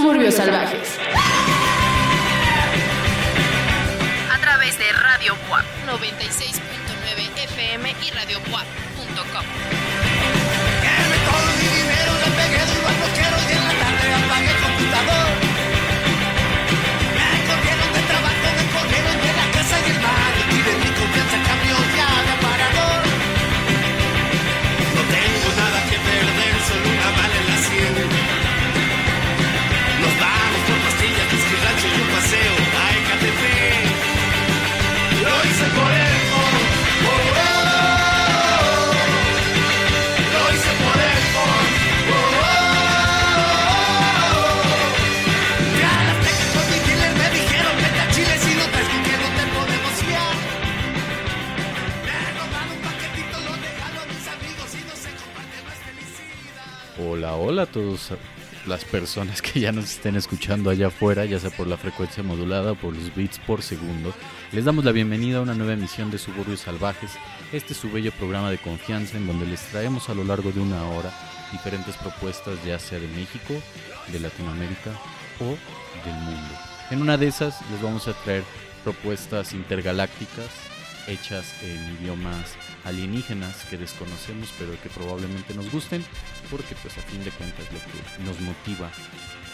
Suburbios Salvajes. A través de Radio WAP 96.9 FM y Radio WAP.com. Hola, a todas las personas que ya nos estén escuchando allá afuera, ya sea por la frecuencia modulada o por los bits por segundo. Les damos la bienvenida a una nueva emisión de Suburbios Salvajes, este es su bello programa de confianza en donde les traemos a lo largo de una hora diferentes propuestas ya sea de México, de Latinoamérica o del mundo. En una de esas les vamos a traer propuestas intergalácticas hechas en idiomas alienígenas que desconocemos pero que probablemente nos gusten porque pues a fin de cuentas lo que nos motiva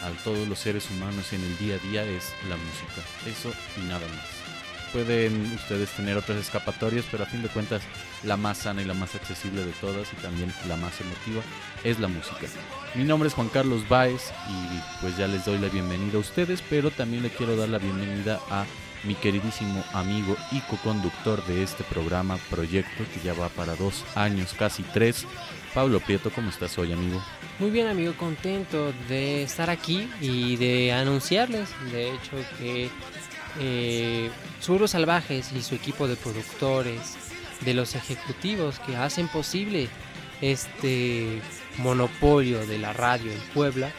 a todos los seres humanos en el día a día es la música, eso y nada más. Pueden ustedes tener otras escapatorias, pero a fin de cuentas la más sana y la más accesible de todas y también la más emotiva es la música. Mi nombre es Juan Carlos Baez y pues ya les doy la bienvenida a ustedes, pero también le quiero dar la bienvenida a mi queridísimo amigo y co-conductor de este programa, proyecto que ya va para dos años, casi tres. Pablo Prieto, ¿cómo estás hoy, amigo? Muy bien, amigo, contento de estar aquí y de anunciarles, de hecho, que eh, Suros Salvajes y su equipo de productores, de los ejecutivos que hacen posible este monopolio de la radio en Puebla,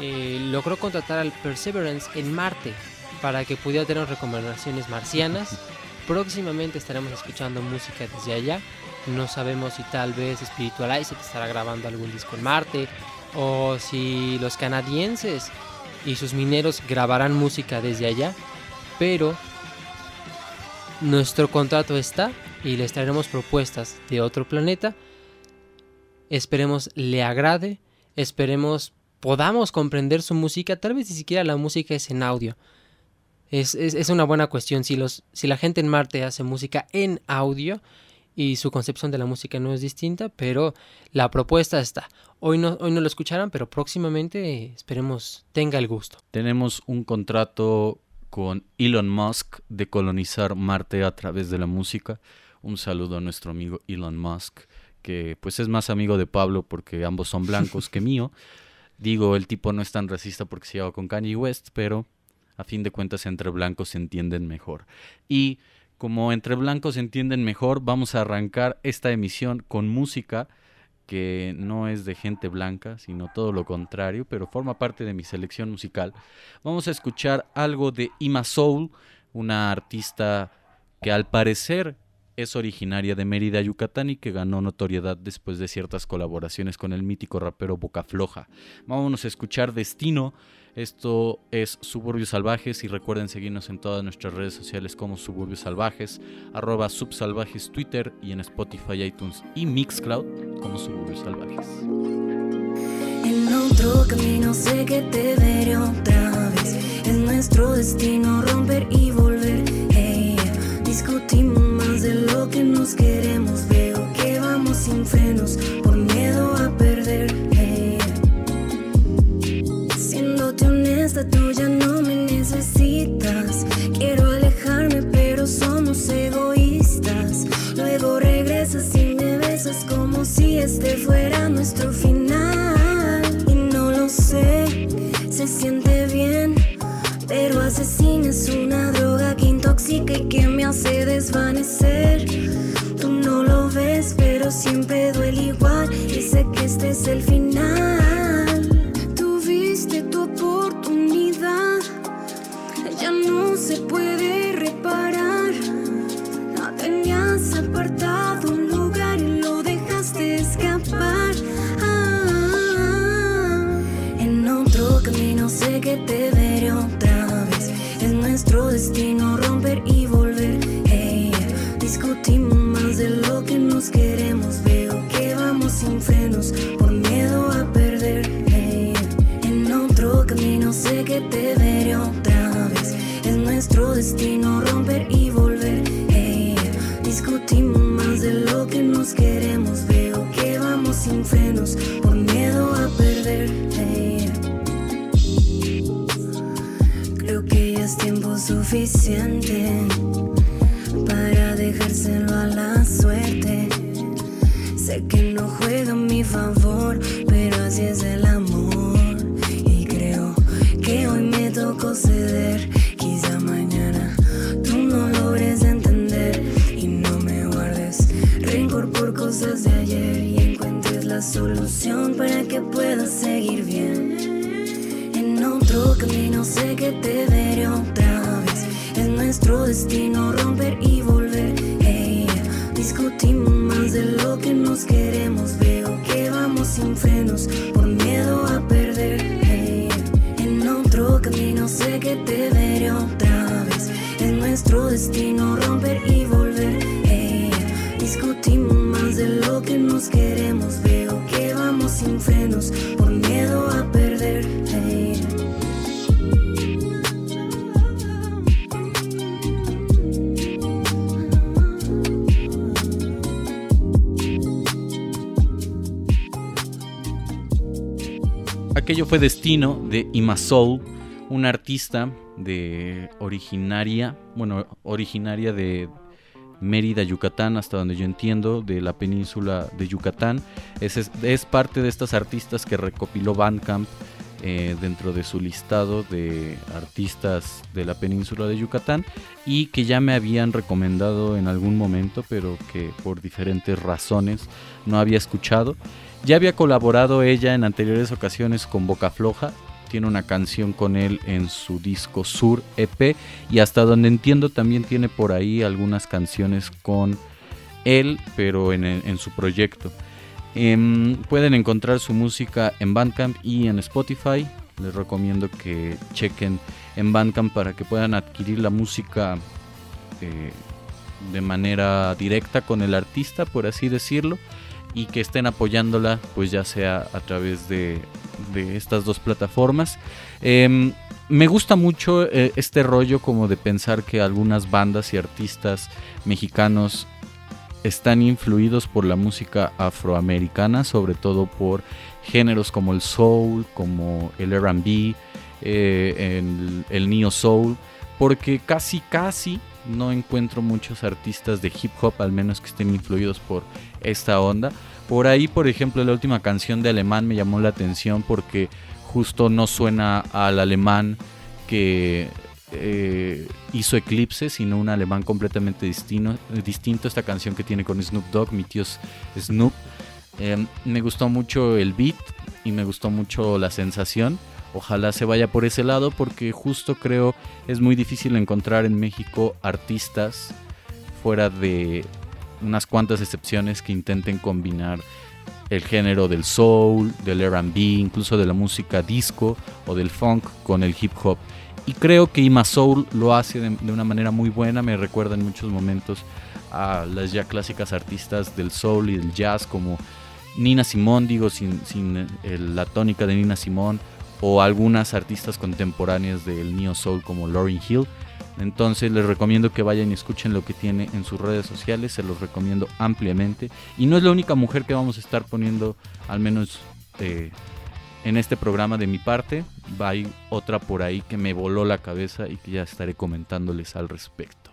eh, logró contratar al Perseverance en Marte para que pudiera tener recomendaciones marcianas. Próximamente estaremos escuchando música desde allá. No sabemos si tal vez Spiritualize estará grabando algún disco en Marte o si los canadienses y sus mineros grabarán música desde allá. Pero nuestro contrato está y les traeremos propuestas de otro planeta. Esperemos le agrade, esperemos podamos comprender su música, tal vez ni siquiera la música es en audio. Es, es, es una buena cuestión. Si, los, si la gente en Marte hace música en audio y su concepción de la música no es distinta, pero la propuesta está. Hoy no, hoy no lo escucharán, pero próximamente esperemos tenga el gusto. Tenemos un contrato con Elon Musk de colonizar Marte a través de la música. Un saludo a nuestro amigo Elon Musk, que pues es más amigo de Pablo porque ambos son blancos que mío. Digo, el tipo no es tan racista porque se lleva con Kanye West, pero a fin de cuentas entre blancos se entienden mejor. Y como entre blancos se entienden mejor, vamos a arrancar esta emisión con música que no es de gente blanca, sino todo lo contrario, pero forma parte de mi selección musical. Vamos a escuchar algo de Ima Soul, una artista que al parecer es originaria de Mérida, Yucatán y que ganó notoriedad después de ciertas colaboraciones con el mítico rapero Boca Floja. Vámonos a escuchar Destino. Esto es Suburbios Salvajes y recuerden seguirnos en todas nuestras redes sociales como Suburbios Salvajes, arroba Subsalvajes Twitter y en Spotify, iTunes y Mixcloud como Suburbios Salvajes. En otro camino sé que te veré otra vez. Es nuestro destino romper y volver. Discutimos más de lo que nos queremos. Veo que vamos sin frenos tú ya no me necesitas. Quiero alejarme, pero somos egoístas. Luego regresas y me besas como si este fuera nuestro final. Y no lo sé, se siente bien. Pero asesina es una droga que intoxica y que me hace desvanecer. Tú no lo ves, pero siempre duele igual. Y sé que este es el final. no se puede reparar. No tenías apartado un lugar y lo dejaste escapar. Ah, en otro camino sé que te veré otra vez. Es nuestro destino romper y destino romper y volver. Hey, discutimos más de lo que nos queremos. Veo que vamos sin frenos por miedo a perder. Hey, creo que ya es tiempo suficiente para dejárselo a la suerte. Sé que no juega a mi favor, pero así es el para que puedas seguir bien. En otro camino sé que te veré otra vez. Es nuestro destino romper y volver. Hey, discutimos más de lo que nos queremos. Veo que vamos sin frenos por miedo a perder. Hey, en otro camino sé que te veré otra vez. Es nuestro destino romper y volver. Hey, discutimos más de lo que nos queremos. Sin frenos por miedo a perder. Hey. Aquello fue Destino de Ima Soul, una artista de originaria, bueno, originaria de Mérida, Yucatán, hasta donde yo entiendo, de la península de Yucatán. Es, parte de estas artistas que recopiló Bandcamp eh, dentro de su listado de artistas de la península de Yucatán y que ya me habían recomendado en algún momento, pero que por diferentes razones no había escuchado. Ya había colaborado ella en anteriores ocasiones con Boca Floja. Tiene una canción con él en su disco Sur EP. Y hasta donde entiendo también tiene por ahí algunas canciones con él, pero en, su proyecto. Eh, pueden encontrar su música en Bandcamp y en Spotify. Les recomiendo que chequen en Bandcamp para que puedan adquirir la música eh, de manera directa con el artista, por así decirlo y que estén apoyándola pues ya sea a través de, de estas dos plataformas. Eh, me gusta mucho eh, este rollo como de pensar que algunas bandas y artistas mexicanos están influidos por la música afroamericana, sobre todo por géneros como el soul, como el RB, eh, el, el neo soul, porque casi casi no encuentro muchos artistas de hip hop, al menos que estén influidos por esta onda. Por ahí, por ejemplo, la última canción de Alemán me llamó la atención porque justo no suena al alemán que eh, hizo Eclipse, sino un alemán completamente distinto. Esta canción que tiene con Snoop Dogg, mi tío Snoop. Eh, me gustó mucho el beat y me gustó mucho la sensación. Ojalá se vaya por ese lado porque justo creo es muy difícil encontrar en México artistas fuera de unas cuantas excepciones que intenten combinar el género del soul, del RB, incluso de la música disco o del funk con el hip hop. Y creo que Ima Soul lo hace de, una manera muy buena, me recuerda en muchos momentos a las ya clásicas artistas del soul y del jazz como Nina Simón, digo, sin, sin el, la tónica de Nina Simón, o algunas artistas contemporáneas del neo soul como Lauryn Hill. Entonces les recomiendo que vayan y escuchen lo que tiene en sus redes sociales, se los recomiendo ampliamente. Y no es la única mujer que vamos a estar poniendo, al menos eh, en este programa de mi parte. Hay otra por ahí que me voló la cabeza y que ya estaré comentándoles al respecto.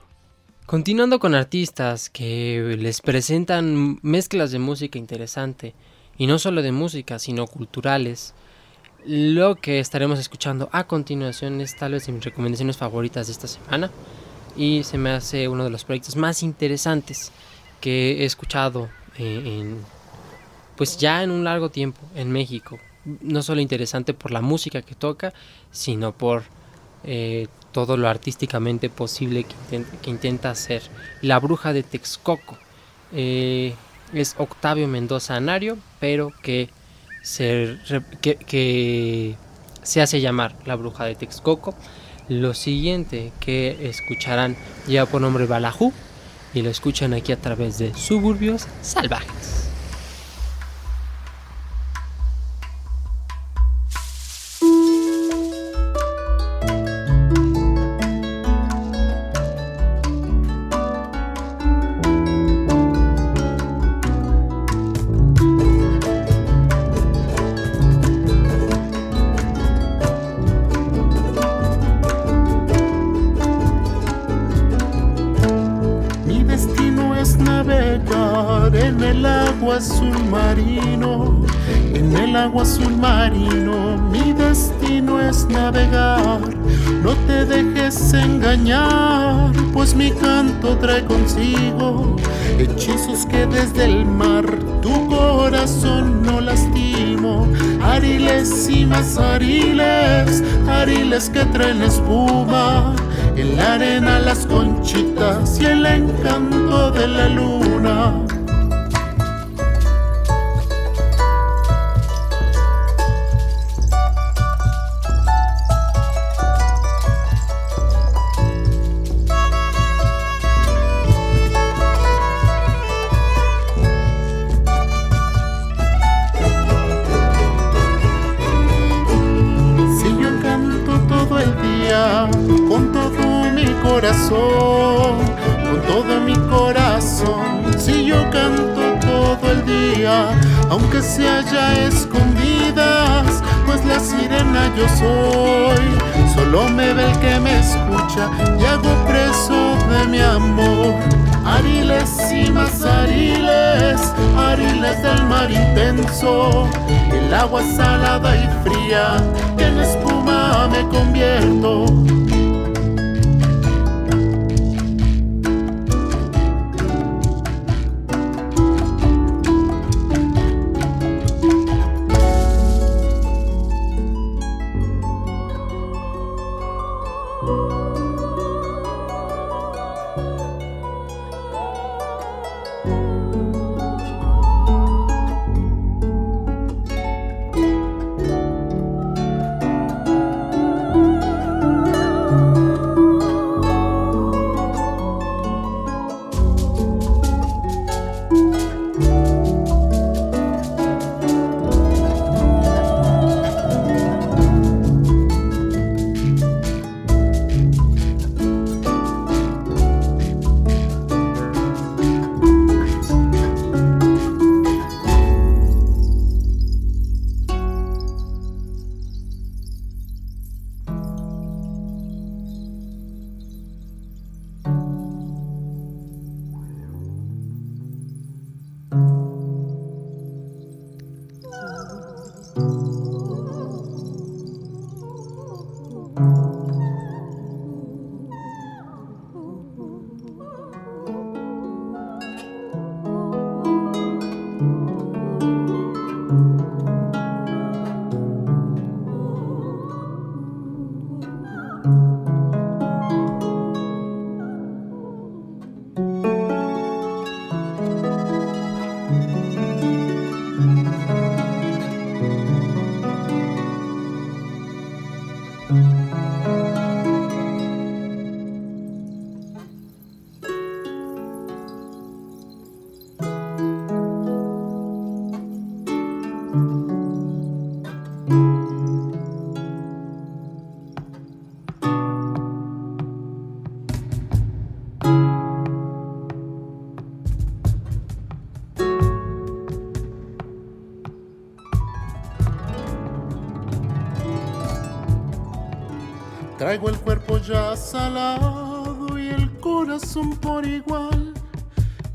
Continuando con artistas que les presentan mezclas de música interesante, y no solo de música, sino culturales. Lo que estaremos escuchando a continuación es tal vez de mis recomendaciones favoritas de esta semana y se me hace uno de los proyectos más interesantes que he escuchado eh, en, pues ya en un largo tiempo en México. No solo interesante por la música que toca, sino por eh, todo lo artísticamente posible que intenta, que intenta hacer. La bruja de Texcoco eh, es Octavio Mendoza Anario, pero que se, que, se hace llamar la bruja de Texcoco. Lo siguiente que escucharán lleva por nombre Balajú y lo escuchan aquí a través de Suburbios Salvajes. Ariles y más ariles, ariles del mar intenso, el agua salada y fría, en espuma me convierto.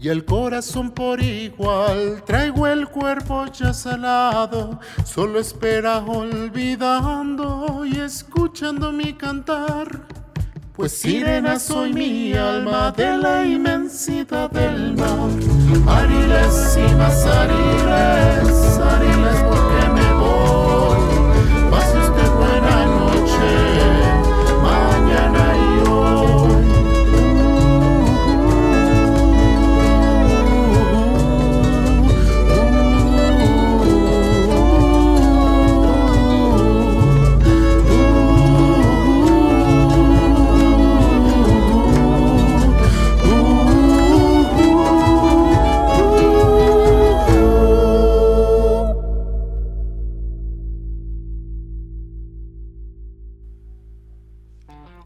Y el corazón por igual. Traigo el cuerpo ya salado. Solo espera olvidando y escuchando mi cantar. Pues sirena soy mi alma de la inmensidad del mar. Ariles y más ariles, ariles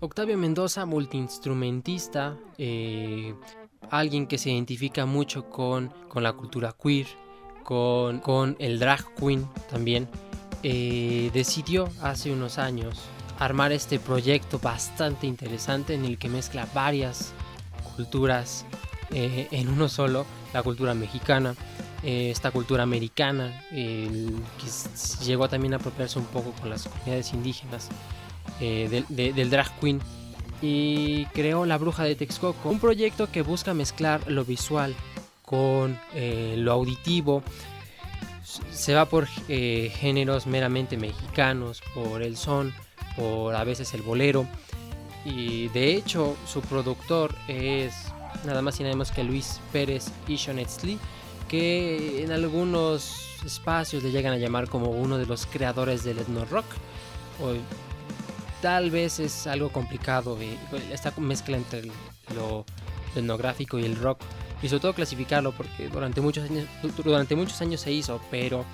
Octavio Mendoza, multiinstrumentista, eh, alguien que se identifica mucho con, con la cultura queer, con, con el drag queen también, eh, decidió hace unos años armar este proyecto bastante interesante en el que mezcla varias culturas eh, en uno solo, la cultura mexicana, eh, esta cultura americana, que llegó también a apropiarse un poco con las comunidades indígenas eh, del, de- del drag queen y creó La Bruja de Texcoco, un proyecto que busca mezclar lo visual con eh, lo auditivo. Se va por eh, géneros meramente mexicanos, por el son, por a veces el bolero. Y de hecho, su productor es nada más y nada menos que Luis Pérez y Lee, que en algunos espacios le llegan a llamar como uno de los creadores del etno rock. Tal vez es algo complicado eh, esta mezcla entre el- lo etnográfico y el rock y sobre todo clasificarlo porque durante muchos años durante muchos años se hizo pero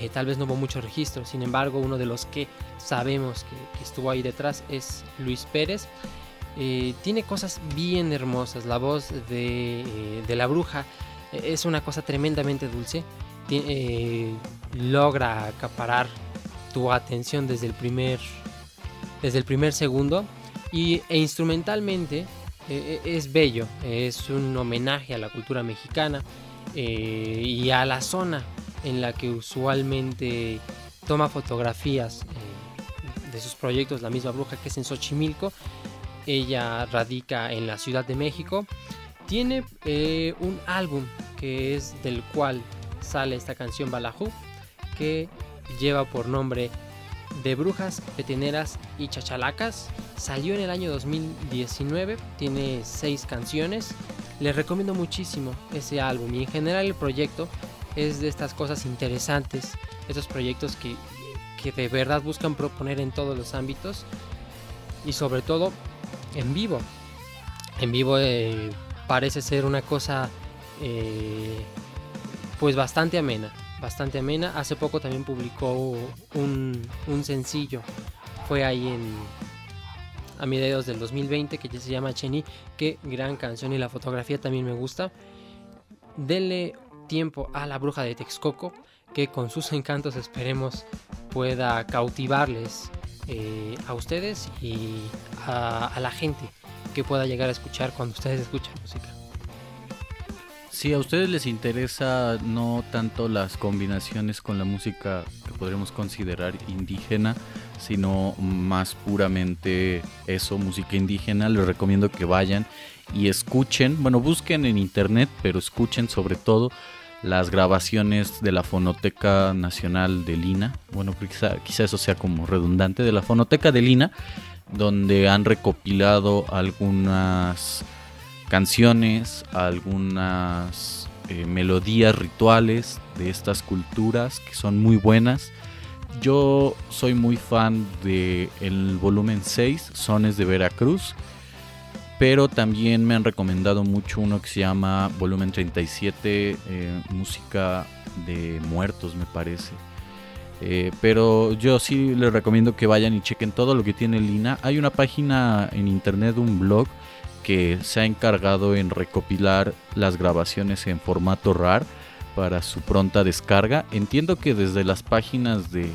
eh, tal vez no hubo mucho registro. Sin embargo uno de los que sabemos que, estuvo ahí detrás es Luis Pérez. Eh, tiene cosas bien hermosas. La voz de, de la bruja es una cosa tremendamente dulce. Logra acaparar tu atención desde el primer desde el primer segundo y, e instrumentalmente eh, es bello, es un homenaje a la cultura mexicana eh, y a la zona en la que usualmente toma fotografías eh, de sus proyectos la misma bruja que es en Xochimilco. Ella radica en la Ciudad de México. Tiene eh, un álbum que es del cual sale esta canción Balajú que lleva por nombre de brujas, petineras y chachalacas. Salió en el año 2019, tiene seis canciones. Les recomiendo muchísimo ese álbum y en general el proyecto es de estas cosas interesantes, estos proyectos que, que de verdad buscan proponer en todos los ámbitos y sobre todo en vivo. En vivo eh, parece ser una cosa eh, pues bastante amena bastante amena. Hace poco también publicó un, un sencillo. Fue ahí en a mediados del 2020 que se llama Cheni. Qué gran canción y la fotografía también me gusta. Denle tiempo a la bruja de Texcoco que con sus encantos esperemos pueda cautivarles eh, a ustedes y a, a la gente que pueda llegar a escuchar cuando ustedes escuchan música. Si a ustedes les interesa no tanto las combinaciones con la música que podríamos considerar indígena, sino más puramente eso, música indígena, les recomiendo que vayan y escuchen, bueno, busquen en internet, pero escuchen sobre todo las grabaciones de la Fonoteca Nacional de Lina, bueno, quizá, quizá eso sea como redundante, de la Fonoteca de Lina, donde han recopilado algunas canciones, algunas eh, melodías rituales de estas culturas que son muy buenas. Yo soy muy fan del el volumen 6, Sones de Veracruz, pero también me han recomendado mucho uno que se llama volumen 37, eh, música de muertos me parece. Eh, pero yo sí les recomiendo que vayan y chequen todo lo que tiene Lina. Hay una página en internet, un blog, que se ha encargado en recopilar las grabaciones en formato RAR para su pronta descarga. Entiendo que desde las páginas de,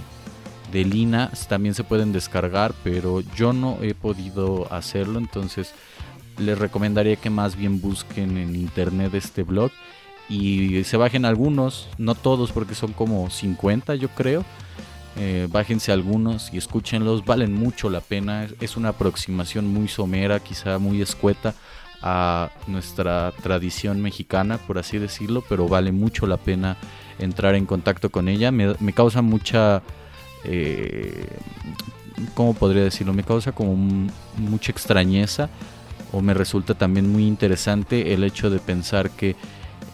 de Lina también se pueden descargar, pero yo no he podido hacerlo, entonces les recomendaría que más bien busquen en internet este blog y se bajen algunos, no todos porque son como 50 yo creo. Eh, bájense algunos y escúchenlos, valen mucho la pena. Es una aproximación muy somera, quizá muy escueta a nuestra tradición mexicana, por así decirlo, pero vale mucho la pena entrar en contacto con ella. Me, me causa mucha. Eh, ¿Cómo podría decirlo? Me causa como mucha extrañeza o me resulta también muy interesante el hecho de pensar que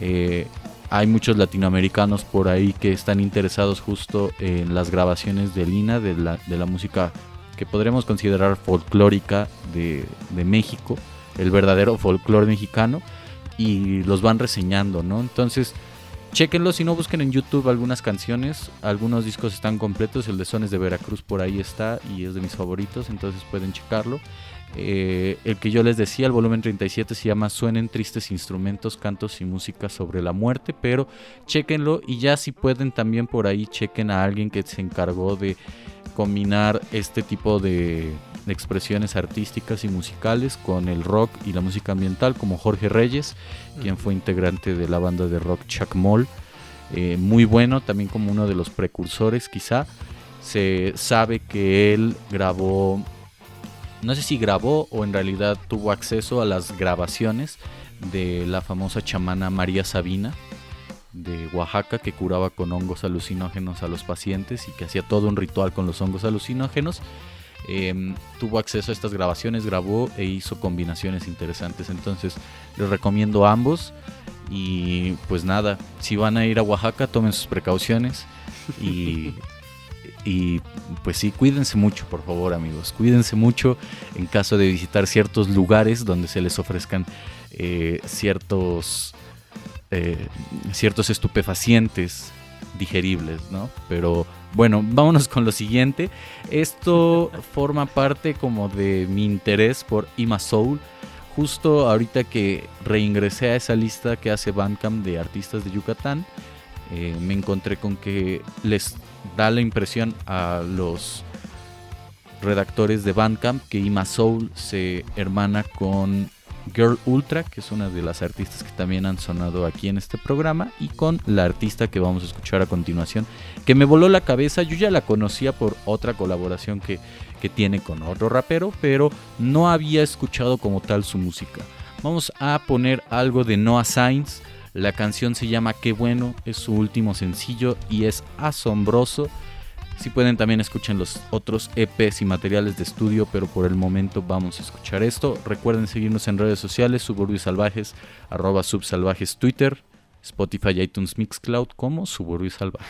eh, hay muchos latinoamericanos por ahí que están interesados justo en las grabaciones de Lina, de la, de la música que podremos considerar folclórica de, de México, el verdadero folclore mexicano, y los van reseñando, ¿no? Entonces, chequenlo, si no busquen en YouTube algunas canciones, algunos discos están completos, el de Sones de Veracruz por ahí está y es de mis favoritos, entonces pueden checarlo. Eh, el que yo les decía, el volumen 37 se llama Suenen tristes instrumentos, cantos y música sobre la muerte, pero chequenlo y ya si pueden también por ahí chequen a alguien que se encargó de combinar este tipo de, expresiones artísticas y musicales con el rock y la música ambiental como Jorge Reyes, quien fue integrante de la banda de rock Chuck Moll. eh, muy bueno, también como uno de los precursores quizá. Se sabe que él grabó, no sé si grabó o en realidad tuvo acceso a las grabaciones de la famosa chamana María Sabina de Oaxaca que curaba con hongos alucinógenos a los pacientes y que hacía todo un ritual con los hongos alucinógenos. Em, tuvo acceso a estas grabaciones, grabó e hizo combinaciones interesantes. Entonces les recomiendo ambos. Y pues nada, si van a ir a Oaxaca, tomen sus precauciones. Y, y pues sí, cuídense mucho, por favor, amigos. Cuídense mucho en caso de visitar ciertos lugares donde se les ofrezcan eh, ciertos, eh, ciertos estupefacientes digeribles, ¿no? Pero bueno, vámonos con lo siguiente. Esto forma parte como de mi interés por Ima Soul. Justo ahorita que reingresé a esa lista que hace Bandcamp de artistas de Yucatán, eh, me encontré con que les da la impresión a los redactores de Bandcamp que Ima Soul se hermana con Girl Ultra, que es una de las artistas que también han sonado aquí en este programa, y con la artista que vamos a escuchar a continuación, que me voló la cabeza. Yo ya la conocía por otra colaboración que, que tiene con otro rapero, pero no había escuchado como tal su música. Vamos a poner algo de Noah Sainz. La canción se llama Qué bueno, es su último sencillo y es asombroso. Si pueden también escuchen los otros EPs y materiales de estudio, pero por el momento vamos a escuchar esto. Recuerden seguirnos en redes sociales, Suburbios Salvajes, arroba Subsalvajes Twitter, Spotify, iTunes, Mixcloud como Suburbios Salvajes.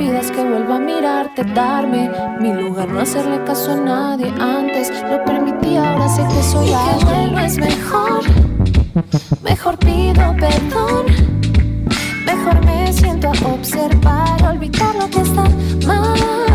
Pidas que vuelva a mirarte, darme mi lugar, no hacerle caso a nadie. Antes lo permití, ahora sé que soy que bueno es mejor. Mejor pido perdón. Mejor me siento a observar, olvidar lo que está mal.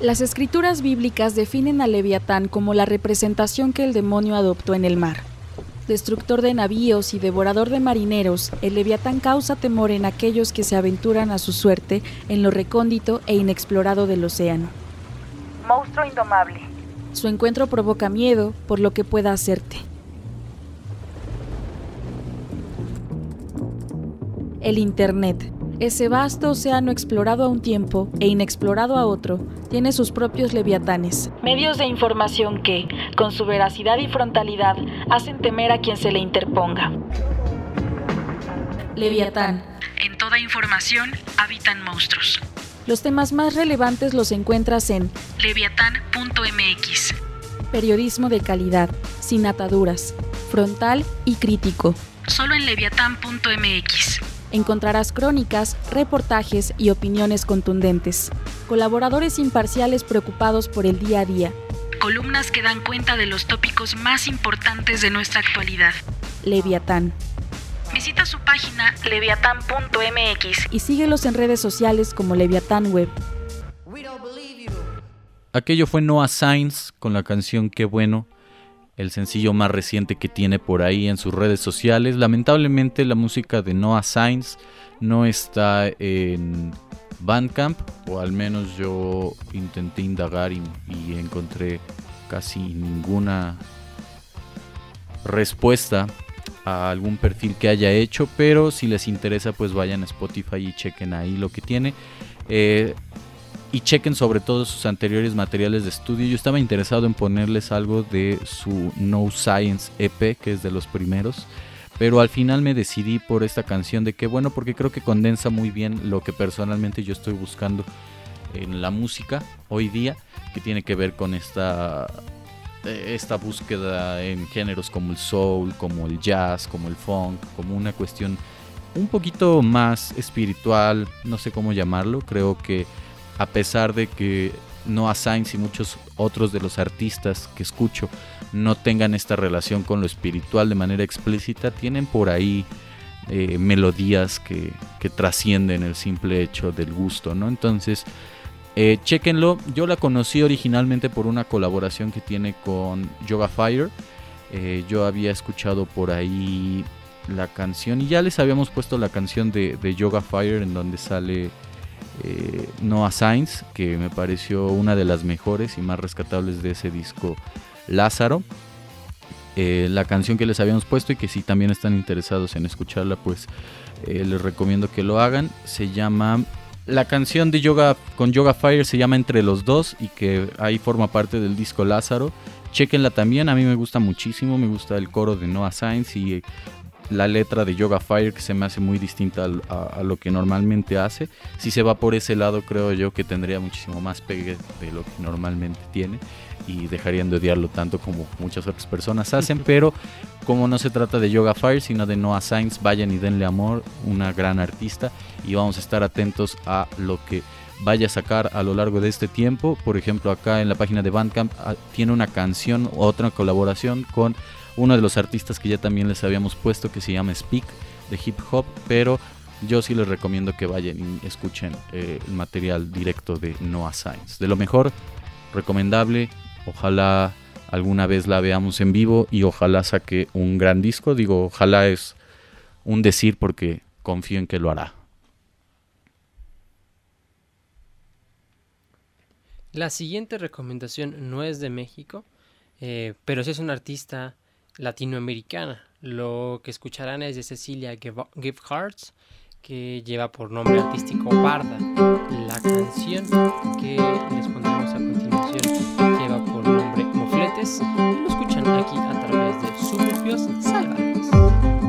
Las escrituras bíblicas definen a Leviatán como la representación que el demonio adoptó en el mar. Destructor de navíos y devorador de marineros, el leviatán causa temor en aquellos que se aventuran a su suerte en lo recóndito e inexplorado del océano. Monstruo indomable. Su encuentro provoca miedo por lo que pueda hacerte. El Internet. Ese vasto océano explorado a un tiempo e inexplorado a otro tiene sus propios leviatanes, medios de información que, con su veracidad y frontalidad, hacen temer a quien se le interponga. Leviatán. En toda información habitan monstruos. Los temas más relevantes los encuentras en leviatán.mx. Periodismo de calidad, sin ataduras, frontal y crítico. Solo en leviatán.mx encontrarás crónicas, reportajes y opiniones contundentes. Colaboradores imparciales preocupados por el día a día. Columnas que dan cuenta de los tópicos más importantes de nuestra actualidad. Leviatán. Visita su página leviatán.mx y síguelos en redes sociales como Leviatán Web. Aquello fue Noah Sainz con la canción Qué bueno el sencillo más reciente que tiene por ahí en sus redes sociales. Lamentablemente la música de Noah Sainz no está en Bandcamp, o al menos yo intenté indagar y, encontré casi ninguna respuesta a algún perfil que haya hecho, pero si les interesa pues vayan a Spotify y chequen ahí lo que tiene. Eh, y chequen sobre todo sus anteriores materiales de estudio. Yo estaba interesado en ponerles algo de su No Science EP, que es de los primeros. Pero al final me decidí por esta canción de que bueno, porque creo que condensa muy bien lo que personalmente yo estoy buscando en la música hoy día, que tiene que ver con esta, eh, esta búsqueda en géneros como el soul, como el jazz, como el funk, como una cuestión un poquito más espiritual, no sé cómo llamarlo, creo que a pesar de que Noah Sainz y muchos otros de los artistas que escucho no tengan esta relación con lo espiritual de manera explícita, tienen por ahí eh, melodías que, trascienden el simple hecho del gusto, ¿no? Entonces, eh, chequenlo. Yo la conocí originalmente por una colaboración que tiene con Yoga Fire. Eh, yo había escuchado por ahí la canción y ya les habíamos puesto la canción de, de Yoga Fire en donde sale eh, Noah Sainz, que me pareció una de las mejores y más rescatables de ese disco Lázaro. Eh, la canción que les habíamos puesto y que si también están interesados en escucharla, pues eh, les recomiendo que lo hagan. Se llama la canción de Yoga con Yoga Fire se llama Entre los dos y que ahí forma parte del disco Lázaro. Chequenla también, a mí me gusta muchísimo, me gusta el coro de Noah Sainz y la letra de Yoga Fire que se me hace muy distinta a, lo que normalmente hace. Si se va por ese lado, creo yo que tendría muchísimo más pegue de lo que normalmente tiene y dejarían de odiarlo tanto como muchas otras personas hacen. pero como no se trata de Yoga Fire, sino de Noah Sainz, vayan y denle amor, una gran artista y vamos a estar atentos a lo que vaya a sacar a lo largo de este tiempo. Por ejemplo, acá en la página de Bandcamp ah, tiene una canción, otra colaboración con uno de los artistas que ya también les habíamos puesto que se llama Speak de hip hop, pero yo sí les recomiendo que vayan y escuchen eh, el material directo de Noah Science. De lo mejor, recomendable, ojalá alguna vez la veamos en vivo y ojalá saque un gran disco. Digo, ojalá es un decir porque confío en que lo hará. La siguiente recomendación no es de México, eh, pero sí es un artista latinoamericana. Lo que escucharán es de Cecilia Hearts que lleva por nombre artístico Barda. La canción que les pondremos a continuación lleva por nombre Mofletes y lo escuchan aquí a través de Suburbios Salvajes.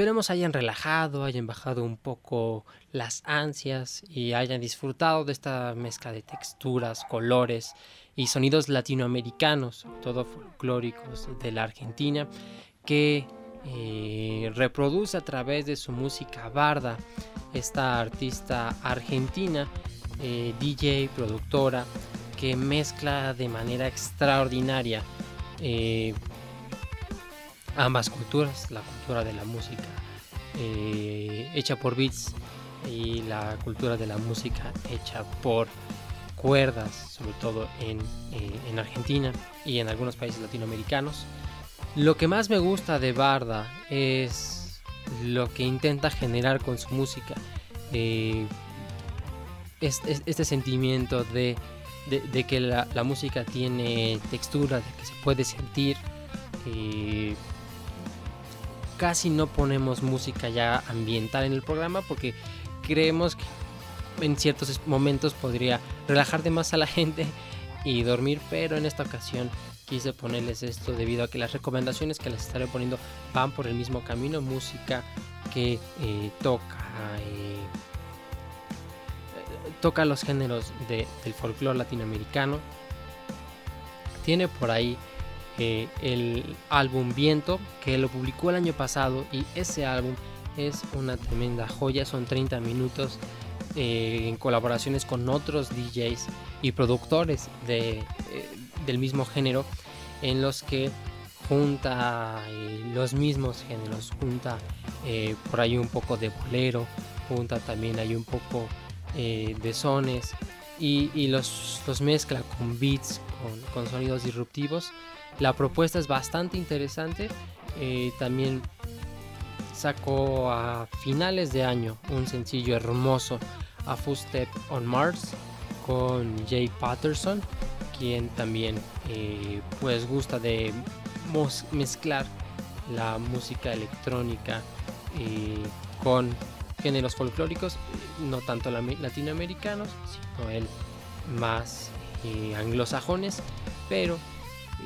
Esperemos hayan relajado, hayan bajado un poco las ansias y hayan disfrutado de esta mezcla de texturas, colores y sonidos latinoamericanos, todo folclóricos de la Argentina, que eh, reproduce a través de su música barda esta artista argentina, eh, DJ, productora, que mezcla de manera extraordinaria eh, ambas culturas, la cultura de la música hecha por beats y la cultura de la música hecha por cuerdas, sobre todo en Argentina y en algunos países latinoamericanos. Lo que más me gusta de Barda es lo que intenta generar con su música. Eh, este, sentimiento de, que la, música tiene textura, de que se puede sentir. Eh, casi no ponemos música ya ambiental en el programa porque creemos que en ciertos momentos podría relajar de más a la gente y dormir, pero en esta ocasión quise ponerles esto debido a que las recomendaciones que les estaré poniendo van por el mismo camino, música que eh, toca eh, toca los géneros del folclore latinoamericano. Tiene por ahí eh, el álbum Viento que lo publicó el año pasado y ese álbum es una tremenda joya, son 30 minutos en colaboraciones con otros DJs y productores de, del mismo género en los que junta eh, los mismos géneros, junta eh, por ahí un poco de bolero, junta también hay un poco eh, de sones y, los, mezcla con beats, con, sonidos disruptivos. La propuesta es bastante interesante. también sacó a finales de año un sencillo hermoso, A Full Step on Mars, con Jay Patterson quien también eh, pues gusta de mezclar la música electrónica eh, con géneros folclóricos, no tanto latinoamericanos, sino el más eh, anglosajones, pero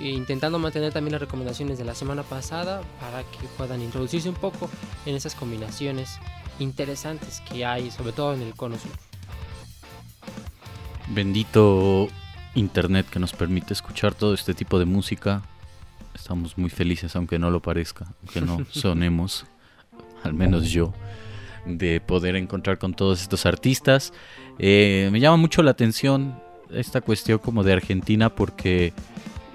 intentando mantener también las recomendaciones de la semana pasada para que puedan introducirse un poco en esas combinaciones interesantes que hay, sobre todo en el cono sur. Bendito internet que nos permite escuchar todo este tipo de música. Estamos muy felices, aunque no lo parezca, aunque no sonemos, al menos yo, de poder encontrar con todos estos artistas. Eh, me llama mucho la atención esta cuestión como de Argentina porque,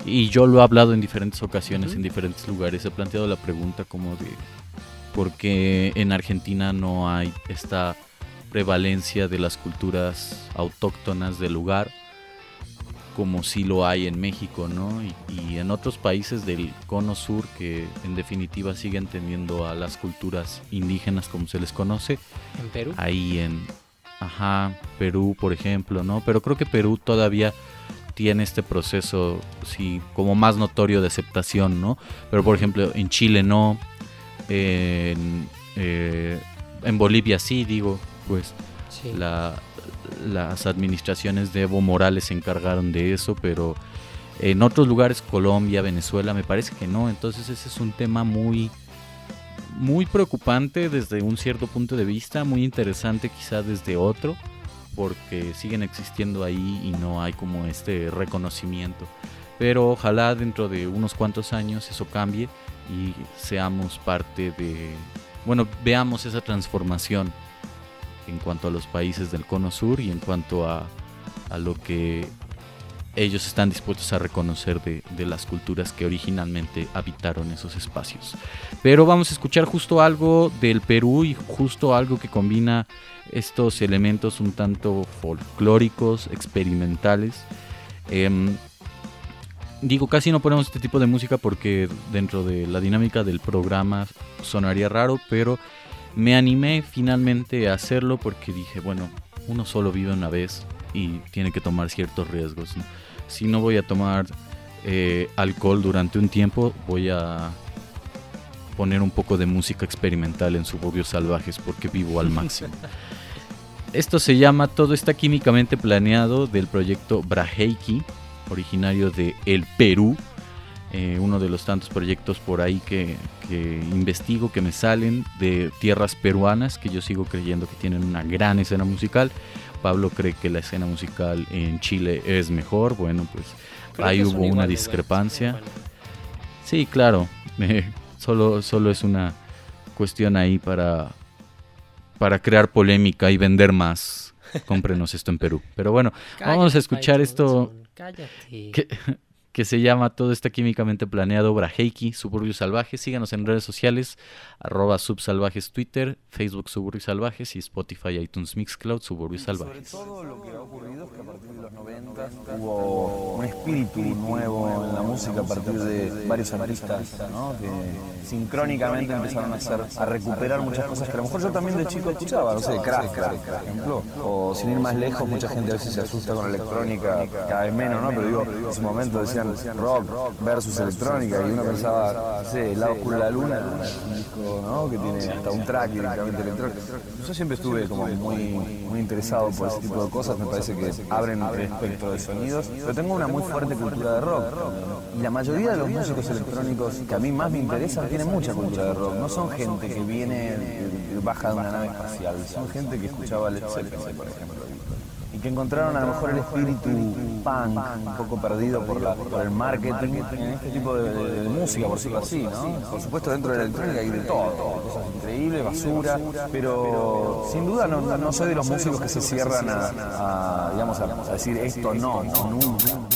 y yo lo he hablado en diferentes ocasiones, en diferentes lugares, he planteado la pregunta como de por qué en Argentina no hay esta prevalencia de las culturas autóctonas del lugar como si lo hay en México, ¿no? Y, en otros países del cono sur que en definitiva siguen teniendo a las culturas indígenas como se les conoce. ¿En Perú? Ahí en, ajá, Perú, por ejemplo, ¿no? Pero creo que Perú todavía tiene este proceso, sí, como más notorio de aceptación, ¿no? Pero por ejemplo, en Chile no, en, eh, en Bolivia sí, digo, pues la, las administraciones de Evo Morales se encargaron de eso, pero en otros lugares, Colombia, Venezuela, me parece que no. Entonces ese es un tema muy, muy preocupante desde un cierto punto de vista, muy interesante quizá desde otro, porque siguen existiendo ahí y no hay como este reconocimiento. Pero ojalá dentro de unos cuantos años eso cambie y seamos parte de, bueno, veamos esa transformación en cuanto a los países del cono sur y en cuanto a, lo que ellos están dispuestos a reconocer de, las culturas que originalmente habitaron esos espacios. Pero vamos a escuchar justo algo del Perú y justo algo que combina estos elementos un tanto folclóricos, experimentales. Em, digo, casi no ponemos este tipo de música porque dentro de la dinámica del programa sonaría raro, pero me animé finalmente a hacerlo porque dije, bueno, uno solo vive una vez y tiene que tomar ciertos riesgos. Si no voy a tomar eh, alcohol durante un tiempo, voy a poner un poco de música experimental en Suburbios Salvajes porque vivo al máximo. Esto se llama Todo está químicamente planeado del proyecto Braheiki, originario de El Perú. eh, uno de los tantos proyectos por ahí que, investigo, que me salen de tierras peruanas, que yo sigo creyendo que tienen una gran escena musical. Pablo cree que la escena musical en Chile es mejor. Bueno, pues ahí hubo una discrepancia. Sí, claro. solo, solo es una cuestión ahí para, para crear polémica y vender más. Cómprenos esto en Perú. Pero bueno, vamos a escuchar esto. Cállate que se llama Todo está químicamente planeado, Braheiki, Suburbios Salvajes. Síganos en redes sociales, arroba subsalvajes Twitter, Facebook Suburbios Salvajes y Spotify, iTunes Mixcloud, Suburbios Salvajes. Sobre todo lo que ha ocurrido es que a partir de los 90 hubo un espíritu nuevo en la música a partir de varios artistas que sincrónicamente empezaron a hacer, a recuperar muchas cosas que a lo mejor yo también de chico escuchaba, no sé, Crash, por ejemplo, o sin ir más lejos, mucha gente a veces se asusta con electrónica, cada vez menos, ¿no? Pero digo, en ese momento decían rock versus electrónica y uno pensaba, sé, El lado oscuro de la luna, ¿no? que tiene hasta un track directamente electrónico. Yo siempre estuve como muy, muy interesado por ese tipo de cosas, me parece que abren el espectro de sonidos, pero tengo una muy fuerte cultura de rock. Y la mayoría de los músicos electrónicos que a mí más me interesan tienen mucha cultura de rock. No son gente que viene, baja de una nave espacial, son gente que escuchaba Led Zeppelin, por ejemplo que encontraron a lo mejor el espíritu punk un poco perdido por, la, por el marketing en este tipo de, música, por decirlo así, ¿no? Por supuesto dentro de la electrónica hay de todo, cosas increíbles, basura, pero sin duda no, no soy de los músicos que se cierran a, digamos, a, decir esto no, no, nunca.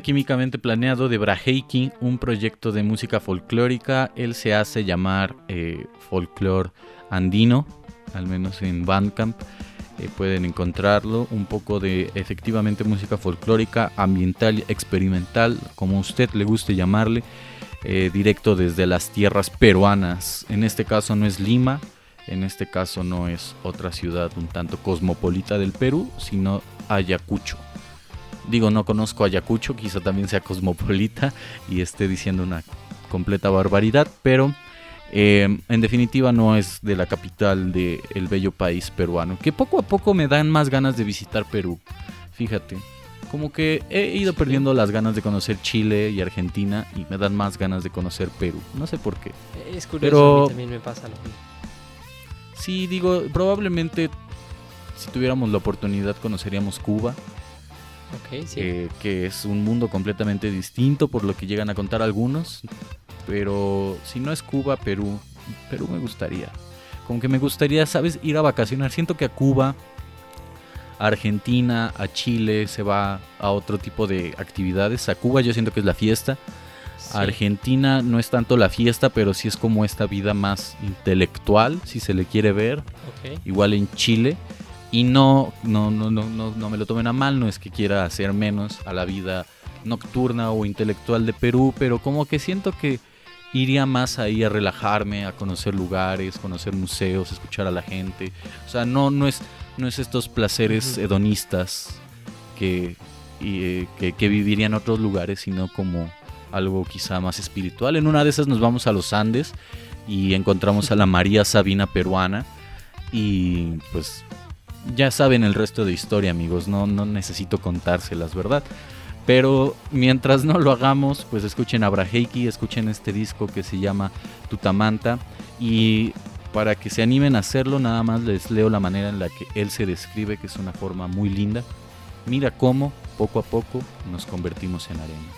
Químicamente planeado de Braheiki, un proyecto de música folclórica. Él se hace llamar eh, folclore andino, al menos en Bandcamp. Eh, pueden encontrarlo. Un poco de efectivamente música folclórica, ambiental, experimental, como usted le guste llamarle. Eh, directo desde las tierras peruanas. En este caso no es Lima, en este caso no es otra ciudad un tanto cosmopolita del Perú, sino Ayacucho. Digo, no conozco Ayacucho, quizá también sea cosmopolita y esté diciendo una completa barbaridad, pero eh, en definitiva no es de la capital del bello país peruano, que poco a poco me dan más ganas de visitar Perú. Fíjate, como que he ido perdiendo las ganas de conocer Chile y Argentina y me dan más ganas de conocer Perú. No sé por qué. Es curioso, pero... también me pasa lo mismo. Sí, digo, probablemente si tuviéramos la oportunidad conoceríamos Cuba. Eh, que es un mundo completamente distinto por lo que llegan a contar algunos. Pero si no es Cuba, Perú, Perú me gustaría. Como que me gustaría, ¿sabes? Ir a vacacionar. Siento que a Cuba, a Argentina, a Chile se va a otro tipo de actividades. A Cuba yo siento que es la fiesta. Argentina no es tanto la fiesta, pero sí es como esta vida más intelectual, si se le quiere ver. Igual en Chile y no, no, no, no, no, me lo tomen a mal, no es que quiera hacer menos a la vida nocturna o intelectual de Perú, pero como que siento que iría más ahí a relajarme, a conocer lugares, conocer museos, escuchar a la gente. O sea, no, no, es, no es estos placeres hedonistas que, eh, que, que viviría en otros lugares, sino como algo quizá más espiritual. En una de esas nos vamos a los Andes y encontramos a la María Sabina peruana y pues ya saben el resto de historia, amigos. No, no necesito contárselas, ¿verdad? Pero mientras no lo hagamos, pues escuchen a Braheiki, escuchen este disco que se llama Tutamanta. Y para que se animen a hacerlo, nada más les leo la manera en la que él se describe, que es una forma muy linda. Mira cómo, poco a poco, nos convertimos en arena.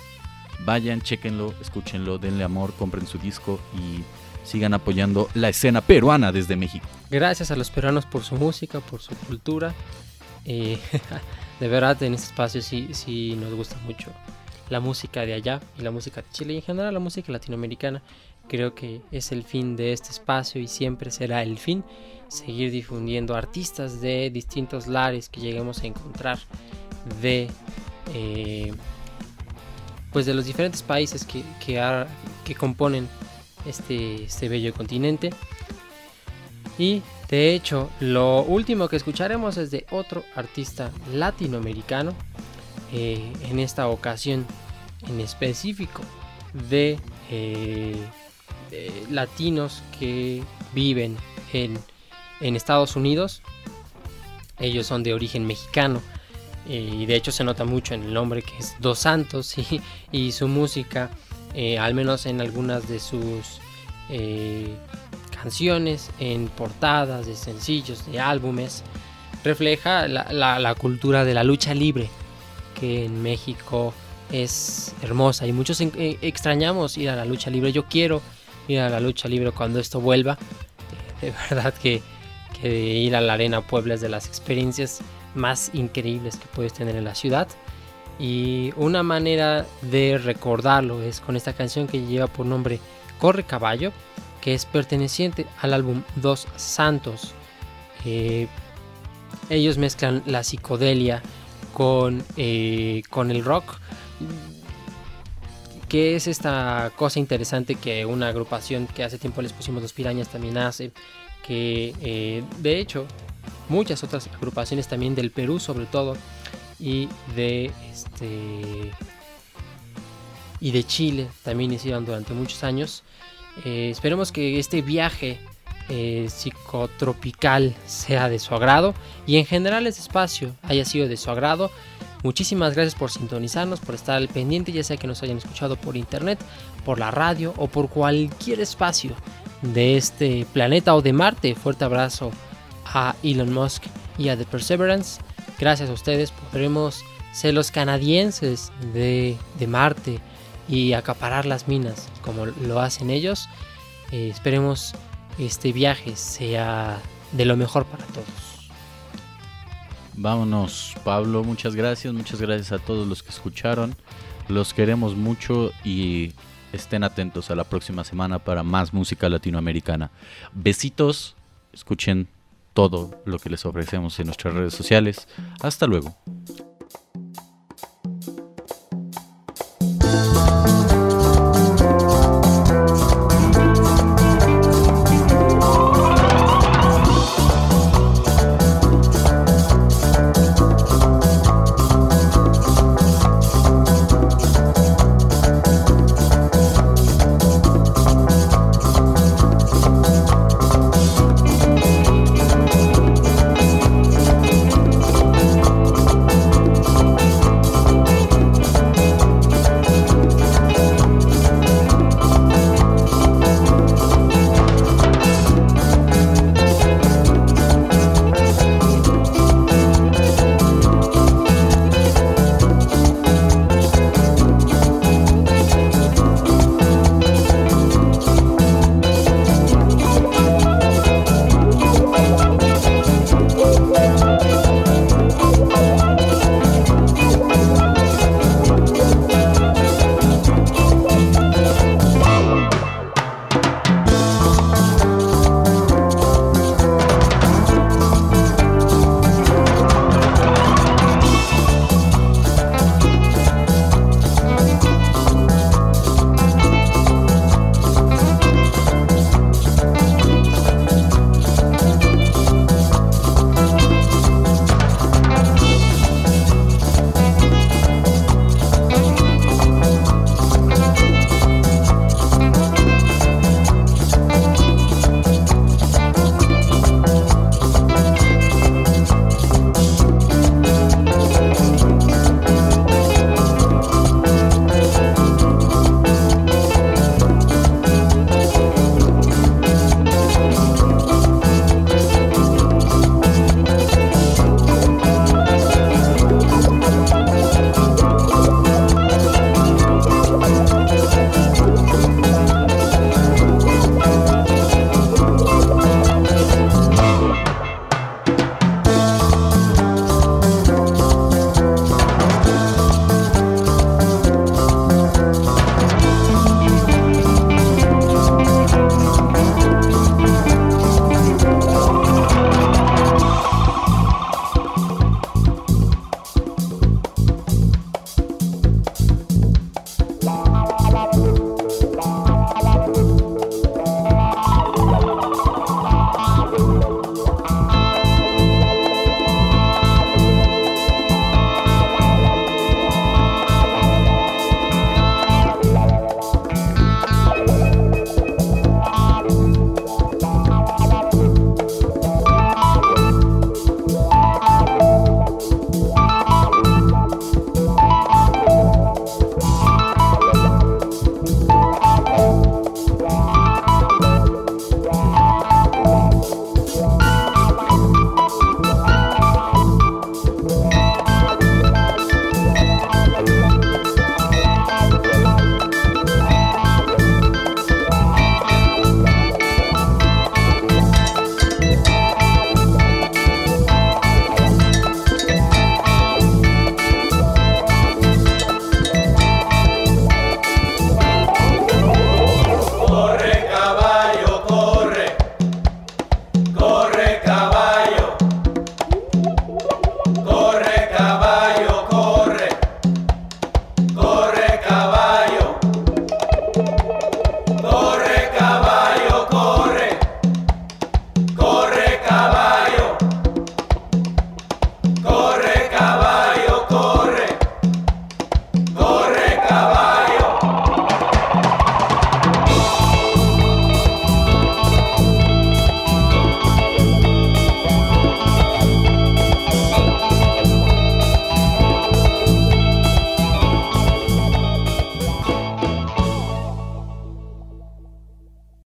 Vayan, chequenlo, escúchenlo, denle amor, compren su disco y sigan apoyando la escena peruana desde México. Gracias a los peruanos por su música, por su cultura. De verdad, en este espacio sí, sí nos gusta mucho la música de allá y la música de Chile y en general la música latinoamericana. Creo que es el fin de este espacio y siempre será el fin seguir difundiendo artistas de distintos lares que lleguemos a encontrar de eh, pues de los diferentes países que, que, que componen este, este bello continente. Y de hecho, lo último que escucharemos es de otro artista latinoamericano, eh, en esta ocasión en específico de, eh, latinos que viven en, en, Estados Unidos. Ellos son de origen mexicano eh, y de hecho se nota mucho en el nombre que es Dos Santos y, su música al menos en algunas de sus canciones, en portadas de sencillos, de álbumes, refleja la, cultura de la lucha libre, que en México es hermosa y muchos eh, extrañamos ir a la lucha libre. Yo quiero ir a la lucha libre cuando esto vuelva. De verdad que, que ir a la Arena Puebla es de las experiencias más increíbles que puedes tener en la ciudad. Y una manera de recordarlo es con esta canción que lleva por nombre Corre Caballo, que es perteneciente al álbum Dos Santos. Eh, ellos mezclan la psicodelia con, eh, con el rock. Que es esta cosa interesante que una agrupación que hace tiempo les pusimos los pirañas también hace. Que eh, de hecho muchas otras agrupaciones también del Perú sobre todo y de este y de Chile también hicieron durante muchos años. Eh, esperemos que este viaje eh, psicotropical sea de su agrado y en general este espacio haya sido de su agrado. Muchísimas gracias por sintonizarnos, por estar al pendiente, ya sea que nos hayan escuchado por internet, por la radio o por cualquier espacio de este planeta o de Marte. Fuerte abrazo a Elon Musk y a The Perseverance. Gracias a ustedes podremos ser los canadienses de, Marte y acaparar las minas como lo hacen ellos. Eh, esperemos este viaje sea de lo mejor para todos. Vámonos, Pablo, muchas gracias, muchas gracias a todos los que escucharon. Los queremos mucho y estén atentos a la próxima semana para más música latinoamericana. Besitos, escuchen todo lo que les ofrecemos en nuestras redes sociales. Hasta luego.